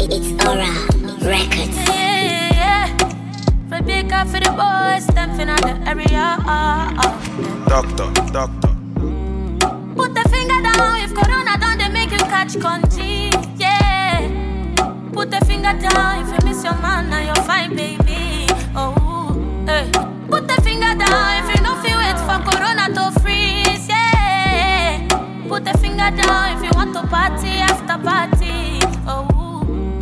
It's Aura Records. Yeah, yeah. Rebecca for the boys, them finna the area. Uh, uh. Doctor, doctor. Put the finger down if Corona done, they make you catch country. Yeah. Put the finger down if you miss your man and your fine baby. Oh, hey. Put the finger down if you no feel wait for Corona to freeze. Yeah. Put the finger down if you want to party after party. Oh,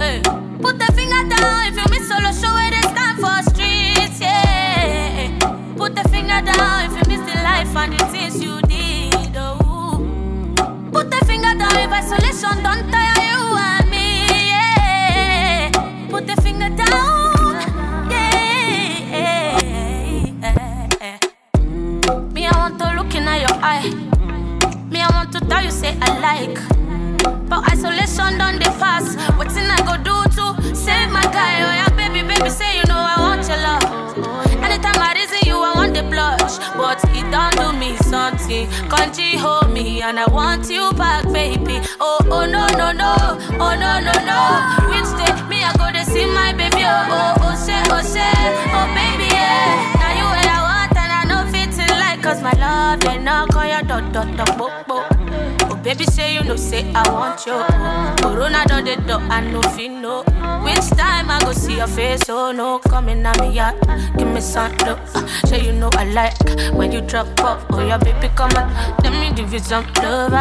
hey. Put the finger down if you miss solo show where they stand for streets. Yeah. Put the finger down if you miss the life and the things you did. Oh. Put the finger down if isolation don't tire you and me. Yeah. Put the finger down. Yeah. Me, I want to look in your eye. Me, I want to tell you, say I like. But isolation done the pass. What thing I go do to save my guy? Oh yeah, baby, baby, say you know I want your love. Anytime I reason you, I want the blush. But it don't do me something. Country hold me and I want you back, baby. Oh, oh no, no, no. Oh no, no, no. Which day me I go to see my baby? Oh, oh, oh, say, oh, say. Oh, baby, yeah. Now you where I want and I know fit to like. Cause my love, they knock on your door, door, door, bo, bo. Baby, say you know, say I want you. Corona done the door, I know fi know. Which time I go see your face? Oh no, coming at me yard. Give me some. Uh, say you know I like when you drop off. Oh yeah, baby, come on, let me give you some love.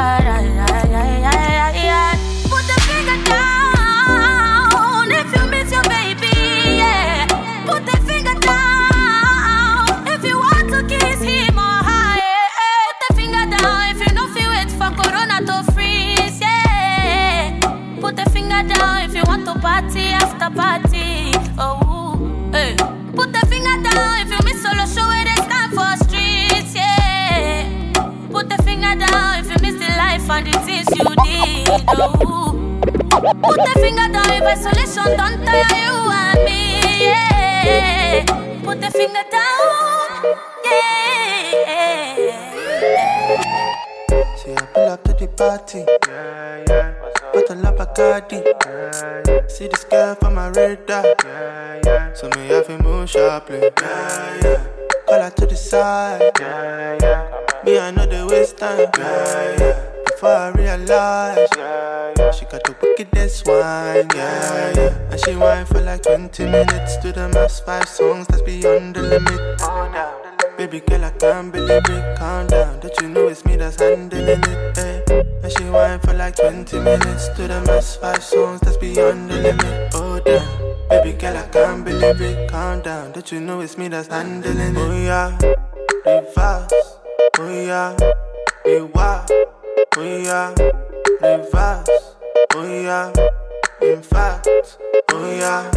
Party. Oh, hey. Put the finger down if you miss solo show where they stand for streets. Yeah. Put the finger down if you miss the life and the things you did. Oh. Put the finger down if isolation don't tire you and me. Yeah. Put the finger down. Yeah. See, I pull up to the party. Yeah, yeah. Bottle of Bacardi. Yeah, yeah. See this girl from my radar. Yeah, yeah. So me have to move sharply. Yeah, yeah. Call her to the side. Yeah, yeah. Me, I know the waste time. Yeah, yeah. Before I realize. Yeah, yeah. She got the wickedest wine, yeah, yeah. And she whine for like 20 minutes to the mass five songs that's beyond the limit. Oh, down. Baby girl, I can't believe it. Calm down, don't you know it's me that's handling it? Eh? And she whine for like 20 minutes to the mass five songs that's beyond the limit. Oh damn, baby girl, I can't believe it. Calm down, don't you know it's me that's handling it? Oh yeah, reverse. Oh yeah, rewind. Oh yeah, reverse. Oh yeah, in fact. Oh yeah,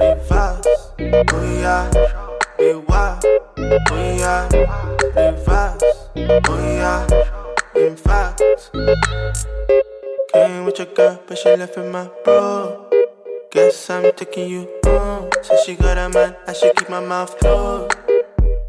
reverse. Oh yeah, rewind. Oh yeah, reverse. Oh yeah, in fact. Came with your girl, but she left with my bro. Guess I'm taking you home. So she got a man, I should keep my mouth closed.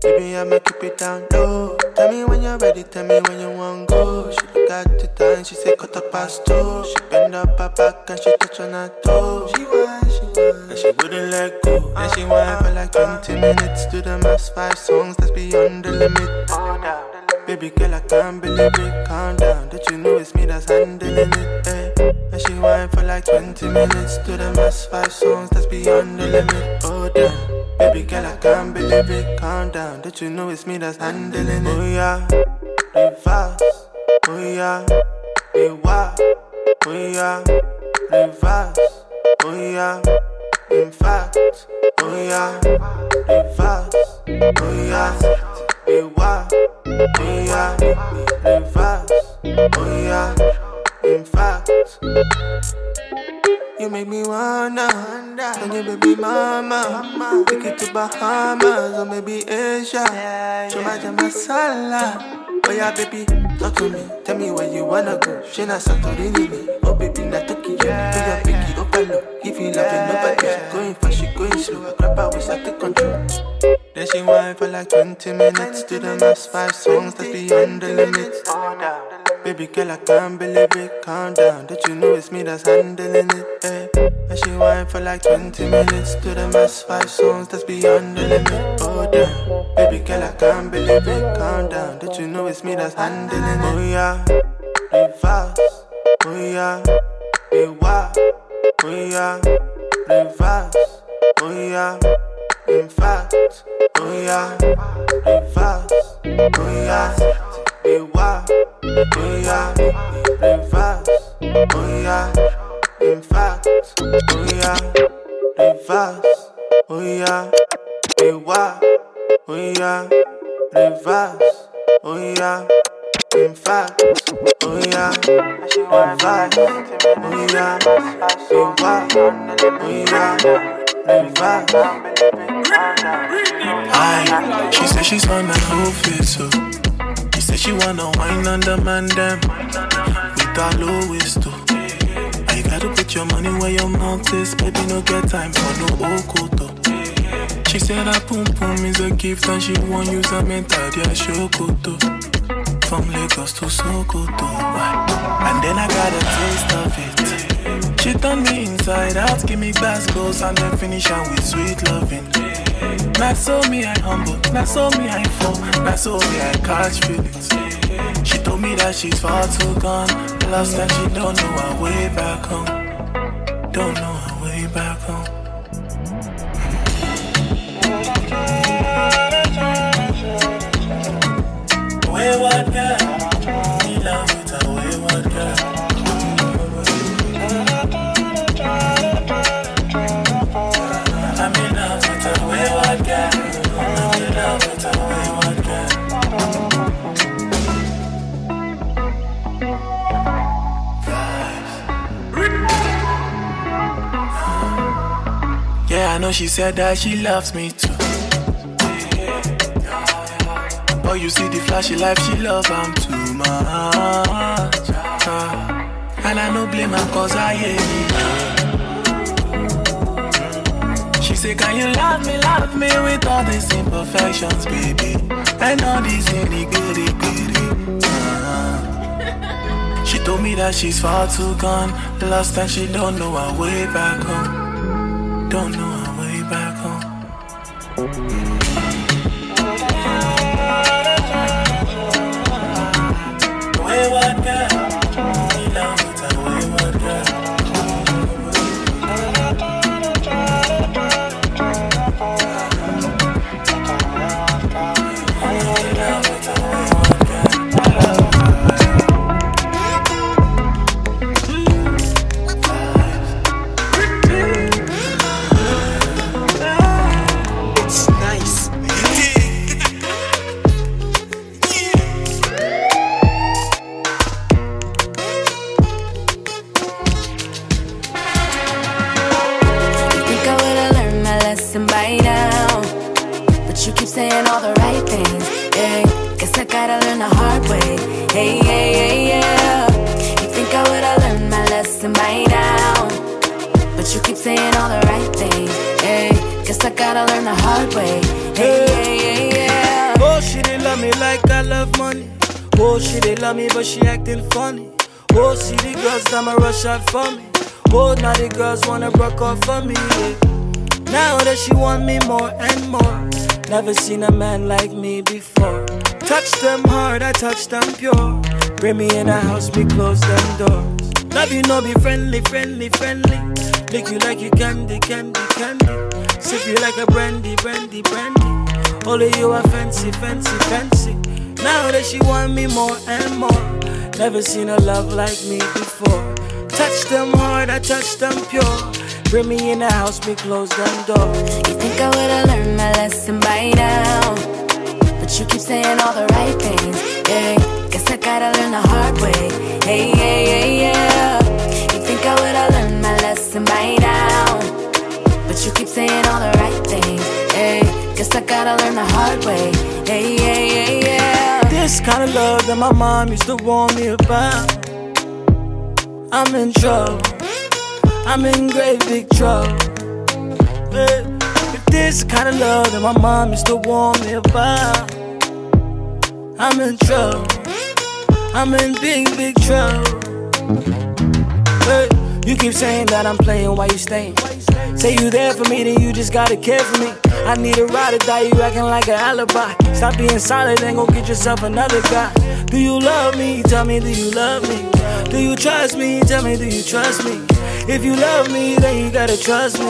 Baby, I'ma keep it down low. Tell me when you're ready, tell me when you want go. She look at the time, she say cut up past two. She bend up her back and she touch on her toes. She whine, she whine, and she wouldn't let go. And she whine for like 20 minutes to the mass five songs that's beyond the limit. Oh, down. Baby girl, I can't believe it. Calm down, don't you know it's me that's handling it? Eh? And she whine for like 20 minutes to the mass five songs that's beyond the limit. Oh damn, baby girl, I can't believe it. Calm down, don't you know it's me that's handling it? Oh yeah, reverse. Oh yeah, rewind. Oh yeah, reverse. Oh yeah, in fact. Oh yeah, reverse. Oh yeah. Oh yeah, reverse. Oh yeah, in fact. You make me wanna Can you baby mama. Take it to Bahamas or maybe Asia. Show my masala Oh yeah baby, talk to me. Tell me where you wanna go. She na Santorini me. Oh baby na Tokyo Do your picky overload If you love it nobody She going fast, she going slow. I grab her waist, I take control Then she whine for like 20 minutes To the mass five songs that's beyond the limits Oh. Baby girl, I can't believe it. Calm down, don't you know it's me that's handling it? Eh? And she whine for like 20 minutes to the mass five songs that's beyond the limit. Oh damn, baby girl, I can't believe it. Calm down, don't you know it's me that's handling it? Oh yeah, reverse. Oh yeah, rewind. Oh yeah, reverse. Oh yeah, in fact. Oh yeah, reverse. Oh yeah, rewind. Oh yeah, reverse. Oh yeah, in fact. Oh yeah, reverse. Oh yeah, rewind. Oh yeah, reverse. Oh yeah. In fact, oh yeah, reverse. Oh yeah, rewind. Oh yeah, Aye, she said she's on whole fit, so she said she wanna wine on the man them with low waist too. I gotta put your money where your mouth is, baby. No get time for no okoto. She said that boom boom is a gift and she won't use a mental dia shokoto. From Lagos to Sokoto, and then I got a taste of it. She turned me inside out, give me goals and then finish with sweet loving. Not so me I humble, not so me I fall, not so me I catch feelings. She told me that she's far too gone, lost and she don't know her way back home. Don't know her way back home. Wayward girl, know she said that she loves me too. But you see the flashy life, she love I'm too much. And I no blame her cause I hate it. She say, Can you love me, love me with all these imperfections, baby? And all these itty bitty bitty. Ah. She told me that she's far too gone, lost and she don't know her way back home. Don't know lesson by now? But you keep saying all the right things. Yeah, guess I gotta learn the hard way. Hey, yeah, yeah, yeah. Oh, she didn't love me like I love money. Oh, she didn't love me, but she acting funny. Oh, see the girls that my rush out for me. Oh, now the girls wanna broke off for me. yeah. Now that she want me more and more. Never seen a man like me before. Touch them hard, I touch them pure. Bring me in a house, me close them doors. Love you, no be friendly, friendly, friendly. Lick you like you candy, candy, candy. Sip you like a brandy, brandy, brandy. Only you are fancy, fancy, fancy. Now that she want me more and more. Never seen a love like me before. Touch them hard, I touch them pure. Bring me in the house, me close them doors. You think I would've learned gotta the hard way. Hey, yeah, yeah, yeah. This kind of love that my mom used to warn me about. I'm in trouble. I'm in great big trouble. If this kind of love that my mom used to warn me about, I'm in trouble. I'm in big, big trouble. Hey, you keep saying that I'm playing while you staying. Say you there for me, then you just gotta care for me. I need a ride or die, you acting like an alibi. Stop being solid and go get yourself another guy. Do you love me? Tell me, do you love me? Do you trust me? Tell me, do you trust me? If you love me, then you gotta trust me.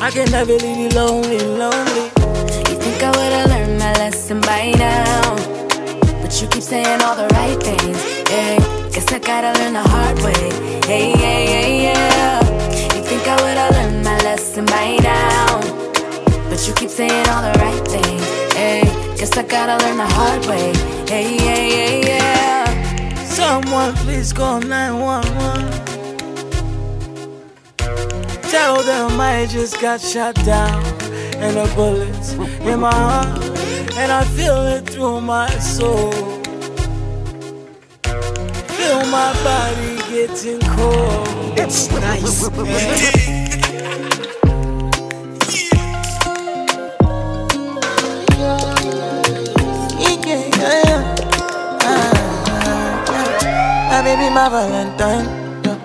I can never leave you lonely, lonely. You think I would've learned my lesson by now? But you keep saying all the right things. Yeah, guess I gotta learn the hard way. Hey, yeah, yeah, yeah. You think I would've learned lesson by now? But you keep saying all the right things. Hey, guess I gotta learn the hard way. Hey, yeah, yeah, yeah. Someone please call 911. Tell them I just got shot down and the bullets in my heart, and I feel it through my soul. Feel my body getting cold. It's nice. Valentine. Yeah.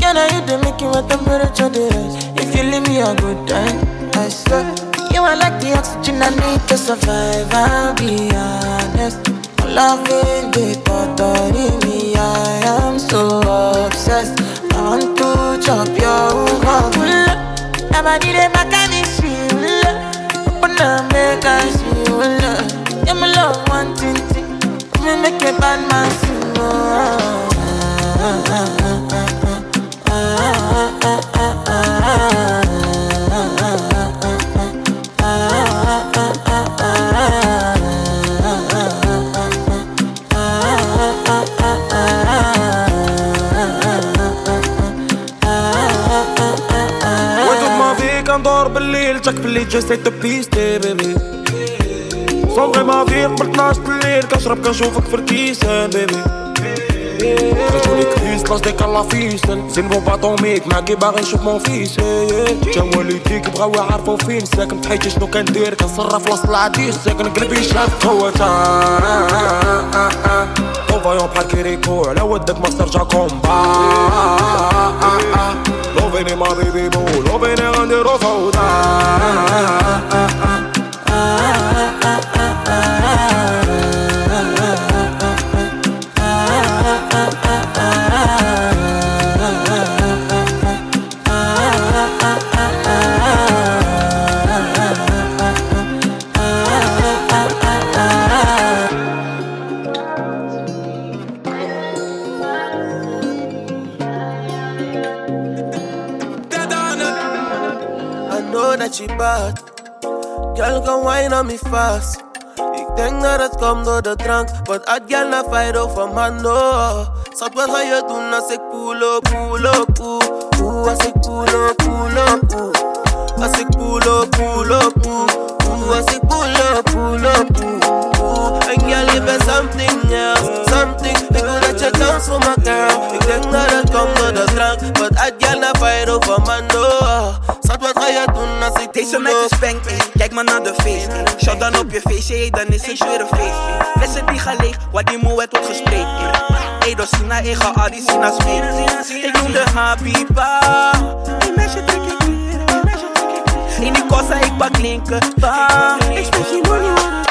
Can I hit the Mickey what temperature there is? If you leave me a good time, I swear. You are like the oxygen I need to survive. I'll be honest. Loving the bothering me. I am so obsessed. I want to chop your heart. They make جاك في الليل جاي سيت بيستي بيبي صومغي ما في قبل 12 الليل كنشرب كنشوفك في الكيسان بيبي خرجوني كريس لاش ديك الله فيسن زين بوم باطوميك معاكي باغي نشوف مون فيس جا والديك بغاو يعرفو فين ساكن بحياتي شنو كندير كنصرف وسط العديس ساكن قلبي شاف قوة طوفايون بحال كيريكو على ودك ما استرجع كومبا Loving in my baby boo, loving it on the road. vast. Ik denk dat het komt door de drank, want had jij naar Fido van Mano. Oh. Schat, wat ga je doen als ik poelo, poelo, poe? Oeh, als ik poelo, poelo, poe. Als ik poelo, poelo, poe. Oeh, als ik poelo, poelo, poe. Oeh, en jij liever something else, something. Ik wil dat je dans voor my girl. Ik denk dat het komt door de drank, want had jij naar Fido van Mano. Oh. Je als ik Deze meid up? is bank, ey. kijk maar naar de feest. Shout dan op je feestje, dan is het weer een feest. Flessen die gaan leeg, wat die moe wordt gespreid. Ey, door Sina, ey, ga al die Sina's mee. Ik noem de Habiba. Ey, meisje, trek ik weer, ik weer. In die kossa, ik pak linker. Ik speel geen money, tegen.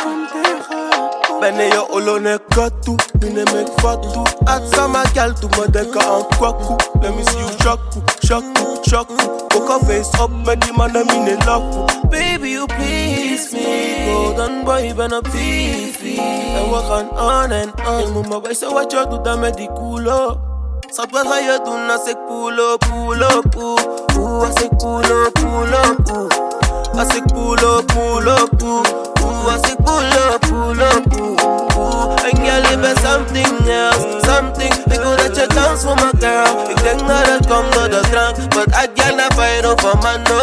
Ben yo olo ne kotu, me fatu At sama gal tu mo deka an kwaku Let me see you shaku, shaku, shaku Poker face up, me di man a me laku Baby you please me. Golden boy ben a fifi And work on on and on. Mou my bay se watch out do da me di kulo Ça peut rayer tout, na c'est pull up, pull up, ouh Ouh, c'est pull up, pull up, ouh Ah c'est pull up, pull up, Als ik pull up, pull up, oeh Oeh En jij je bent something else, something Ik wil dat je dans voor me girl Ik denk dat het komt door de drank Want uit jij naar fight over man no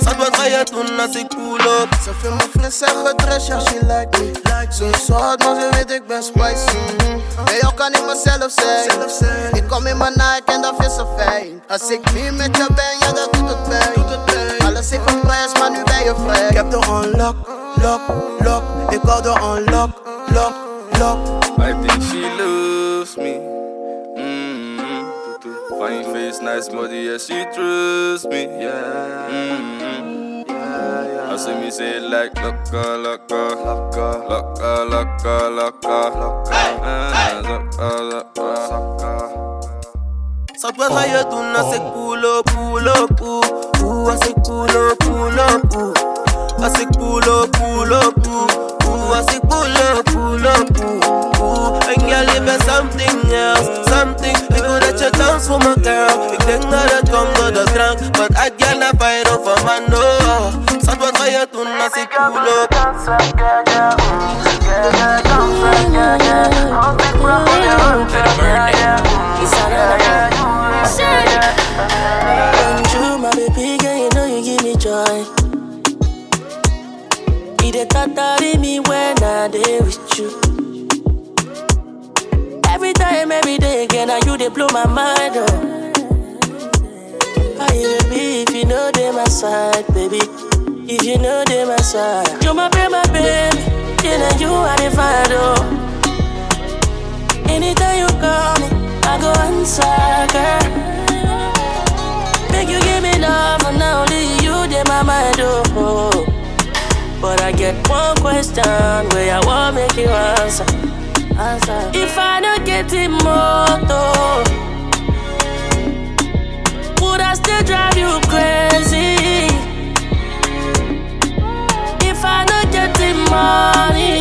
Schat wat ga je doen als ik pull up Ze veel me fles en gedress, ja, she like me. Zo zout, maar ze weet ik ben spicy. Bij jou kan ik mezelf zijn. Ik kom in mijn Nike en dat is zo fijn. Als ik niet met je ben, ja, dat doet het pijn. Alles heeft een prijs, maar nu ben je vrij. Ik heb de unlock, lock, lock Ik hou de unlock, lock, lock I think she love trust me. Mm-hmm. Fine face, nice body, yeah, she trust me. Yeah. Mm-hmm. yeah, yeah. I see me say it like locka, locka, locka, locka, locka, locka, locka, locka, locka. Zat wat ga je doen als ik pull up, pull up, oeh Oeh, als ik pull up, pull up, oeh I say pull up, pull up, ooh, ooh. I say pull up, pull up, ooh, ooh. And girl, if there's something else, something, you could at your dance for my girl. You think not a come, to the drunk, but I girl, I fight off a man, no. Sadwat fire tune, I say pull up. Dance like girl, yeah, ooh, girl, yeah, dance like girl, yeah. Hold it, rock on your own, girl, yeah, yeah, ooh, girl, yeah, ooh, yeah, yeah, yeah. Totally me when I dey with you. Every time, every day again, now you dey blow my mind up. How you be if you know they my side, baby? If you know they my side, you my baby, my baby. Now you are the find oh. Anytime you call me, I go answer, girl. I get one question where I want make you answer. answer. If I don't get it moto, would I still drive you crazy? If I don't get the money,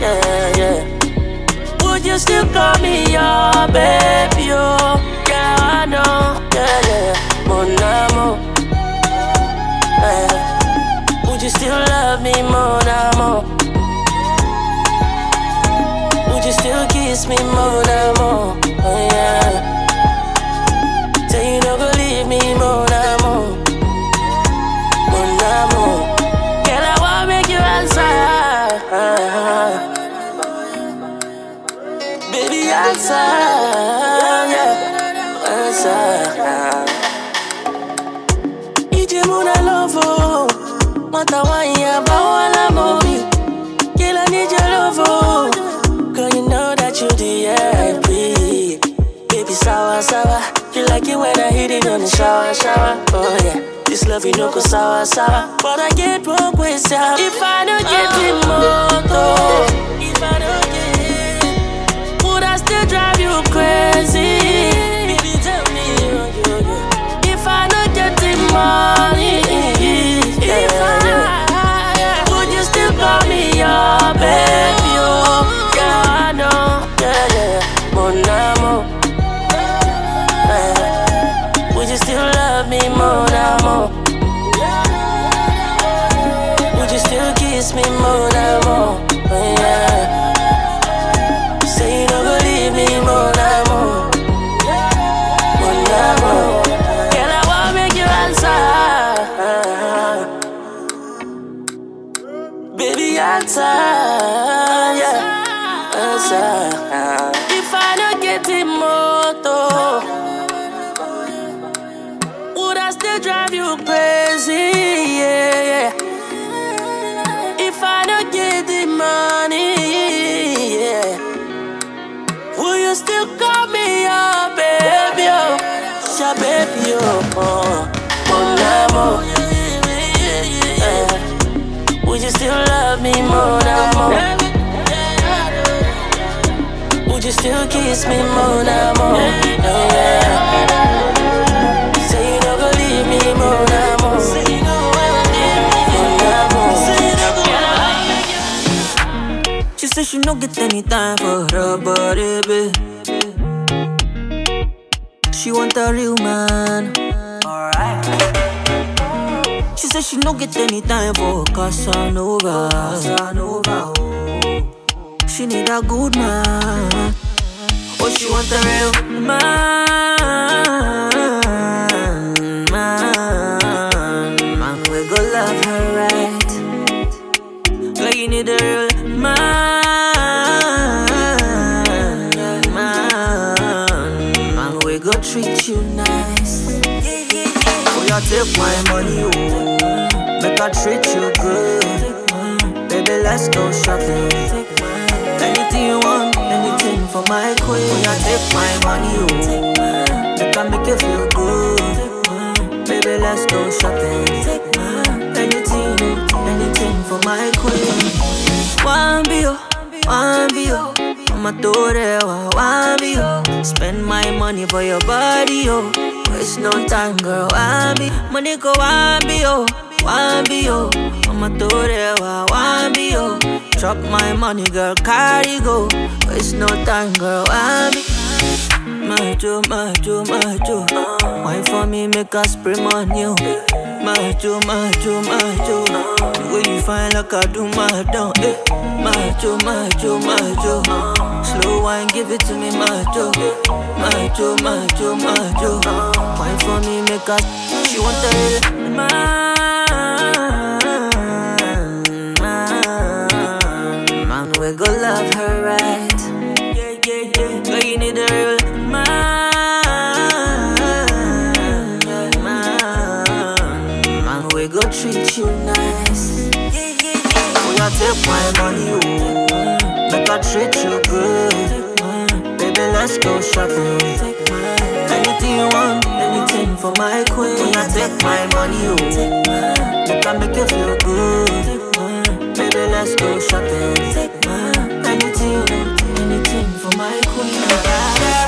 yeah, yeah. Would you still call me your baby? You still love me, mon amour? Would you still kiss me, mon love, you know, go sour, sour. But I get one question. If I don't get the uh. motor, if I don't get it, would I still drive you crazy? Your baby, oh, oh, oh mon amour. Oh. Eh. Would you still love me, mon amour? Would you still kiss me, mon amour? Yeah. Say you don't believe me, mon amour. Mon amour. She said she no get any time for her body, babe. She want a real man. Alright. She said she no get any time for Casanova. Casanova. oh. She need a good man. Oh, she want a real man. Man, Oh, you take my money, oh, make I treat you good. Baby, let's go shopping. Anything you want, anything for my queen. Oh, when I take my money, oh, make I make you feel good. Baby, let's go shopping. Anything, anything for my queen. One bio, one bio. I'ma it, one bio. Spend my money for your body, oh. Waste no time, girl. One money go one bio, one bio. I'ma do it, one bio. Drop my money, girl. Carry go. Waste no time, girl. One. Majo, majo, majo. Wine for me, make us spray on you. Majo, majo, majo. The way you find like I do my down. Eh. Majo, majo, majo. Slow wine, give it to me, majo. Majo, majo, majo. Wine for me, make us. She want the real man, man. We go love her right. Yeah, yeah, yeah. Girl, you need a real man, man. Man, we go treat you nice. Yeah, yeah, yeah. We I take my money, oh, Treat you good. Baby, let's go shopping. Anything you want, anything for my queen. When I take my money, oh, make I make you feel good. Baby, let's go shopping. Anything, anything for my queen.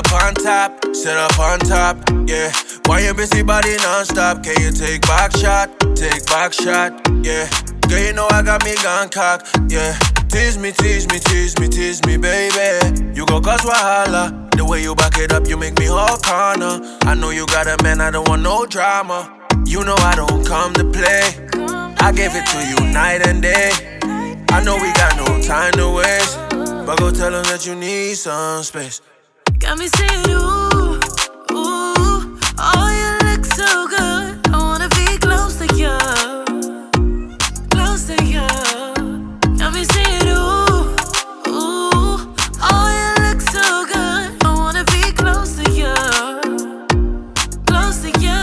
Up on top? Sit up on top, yeah. Why you busy body non-stop? Can you take back shot? Take back shot, yeah. Girl, you know I got me gun cock, yeah. Tease me, tease me, tease me, tease me, baby. You go cause wahala. The way you back it up, you make me whole corner. I know you got a man, I don't want no drama. You know I don't come to play. I give it to you night and day. I know we got no time to waste. But go tell them that you need some space. Got me saying, ooh, ooh, oh, you look so good. I wanna be close to you, close to you. Got me saying, ooh, ooh, oh, you look so good. I wanna be close to you, close to you.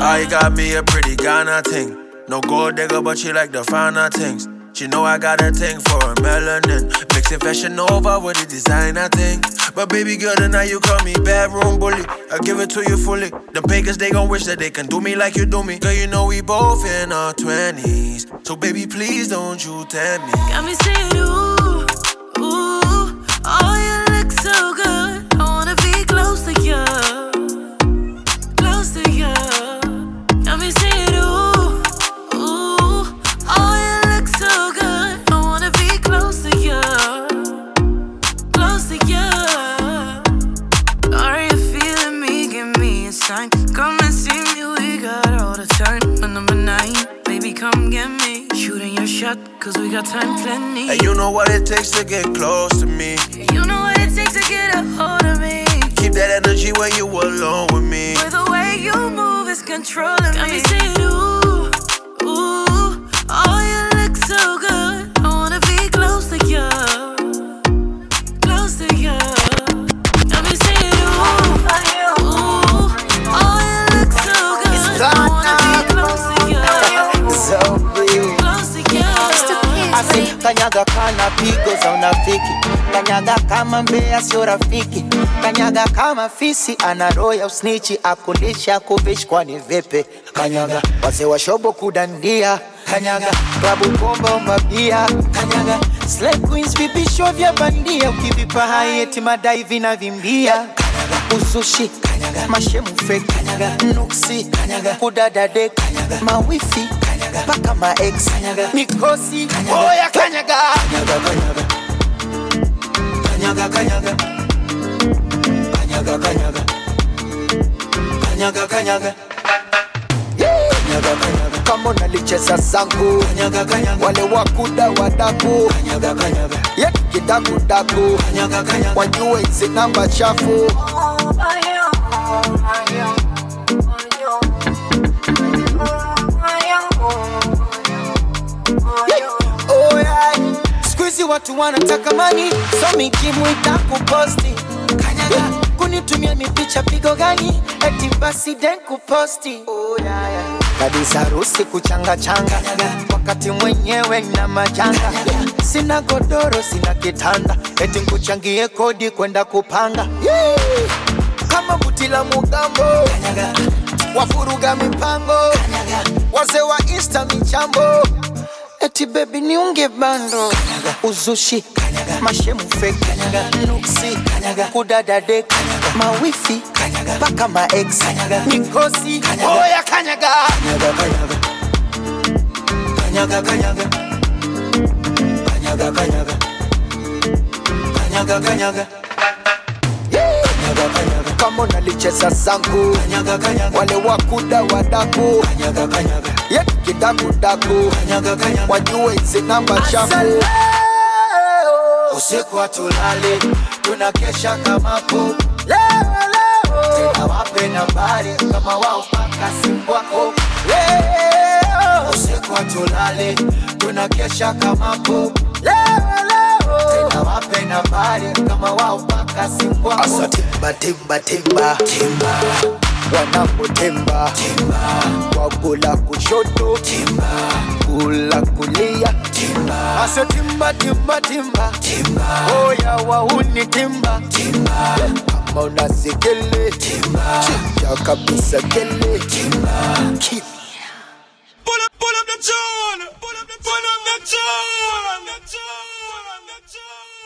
Ah, I got me a pretty Ghana thing. No gold digger, but she like the finer things. She know I got a thing for her melanin. Mixing fashion over with the designer thing. But baby girl, tonight you call me bedroom bully. I give it to you fully. The pagans, they gon' wish that they can do me like you do me. Girl, you know we both in our 20s. So baby, please don't you tell me. Got me saying, ooh, ooh, oh, you look so good. Shot, cause we got time plenty. And you know what it takes to get close to me. You know what it takes to get a hold of me. Keep that energy when you alone with me. But the way you move is controlling Got me. saying, ooh, ooh, oh, kanyaga kana pigo za unafiki, kanyaga kama mbea sio rafiki, kanyaga kama fisi anaroya usnichi, akundisha kuvishi kwani vipi? Kanyaga wazee wa shobo kudandia, kanyaga klabu bomba umabia, kanyaga slay queens vipisho vya bandia, ukivipa hai eti madai vinavimbia, kanyaga usushi, kanyaga mashemu kanyaga nuksi, kanyaga kudadade, kanyaga mawifi, mpaka ma ex. Mikosi. Oya oh, kanyaga. Kanyaga kanyaga. Kanyaga kanyaga. Kanyaga kanyaga. Kama unalicheza zangu. Wale wakuda wadaku. Yekidakudaku wajue hizi namba chafu. Oh, oh, oh Siku watu wanataka mani so mikimwita kuposti. Kanyaga kunitumia mipicha pigo gani? Eti basi den kuposti. Oh, yeah, yeah. kabisa kuchanga changa. Wakati mwenyewe na majanga. Sina godoro sina kitanda. Eti nkuchangie kodi kwenda kupanga. Yeah. kama buti la mugambo. Wafuruga mipango. Wazee wa insta michambo eti bebi niunge bando. Uzushi. Mashemu fake nuksi. Kudadade mawifi. Mpaka maex mikosi. Oya kanyaga kanyaga kanyaga kanyaga kanyaga kanyaga kanyaga kama nalicheza zangu. Wale wakuda wadaku ye kidakudaku wajue hizi namba chafu. Usiku hatulali. Tunakesha kamapo tena wape nambari kama wao paka simu wako. Usiku hatulali. Tunakesha kamapo tena wape nambari kama wao paka simu wako asa timba timba. Timba. Timba. Wanapotemba wagula kushoto. Kula kulia. Asa timba timba timba. Timba. Oya wauni timba. Timba. Kama unasekele chinja kabisa kele. Kimya. Pull up, pull up the tune. Pull up the pull up the tune. Pull up the tune.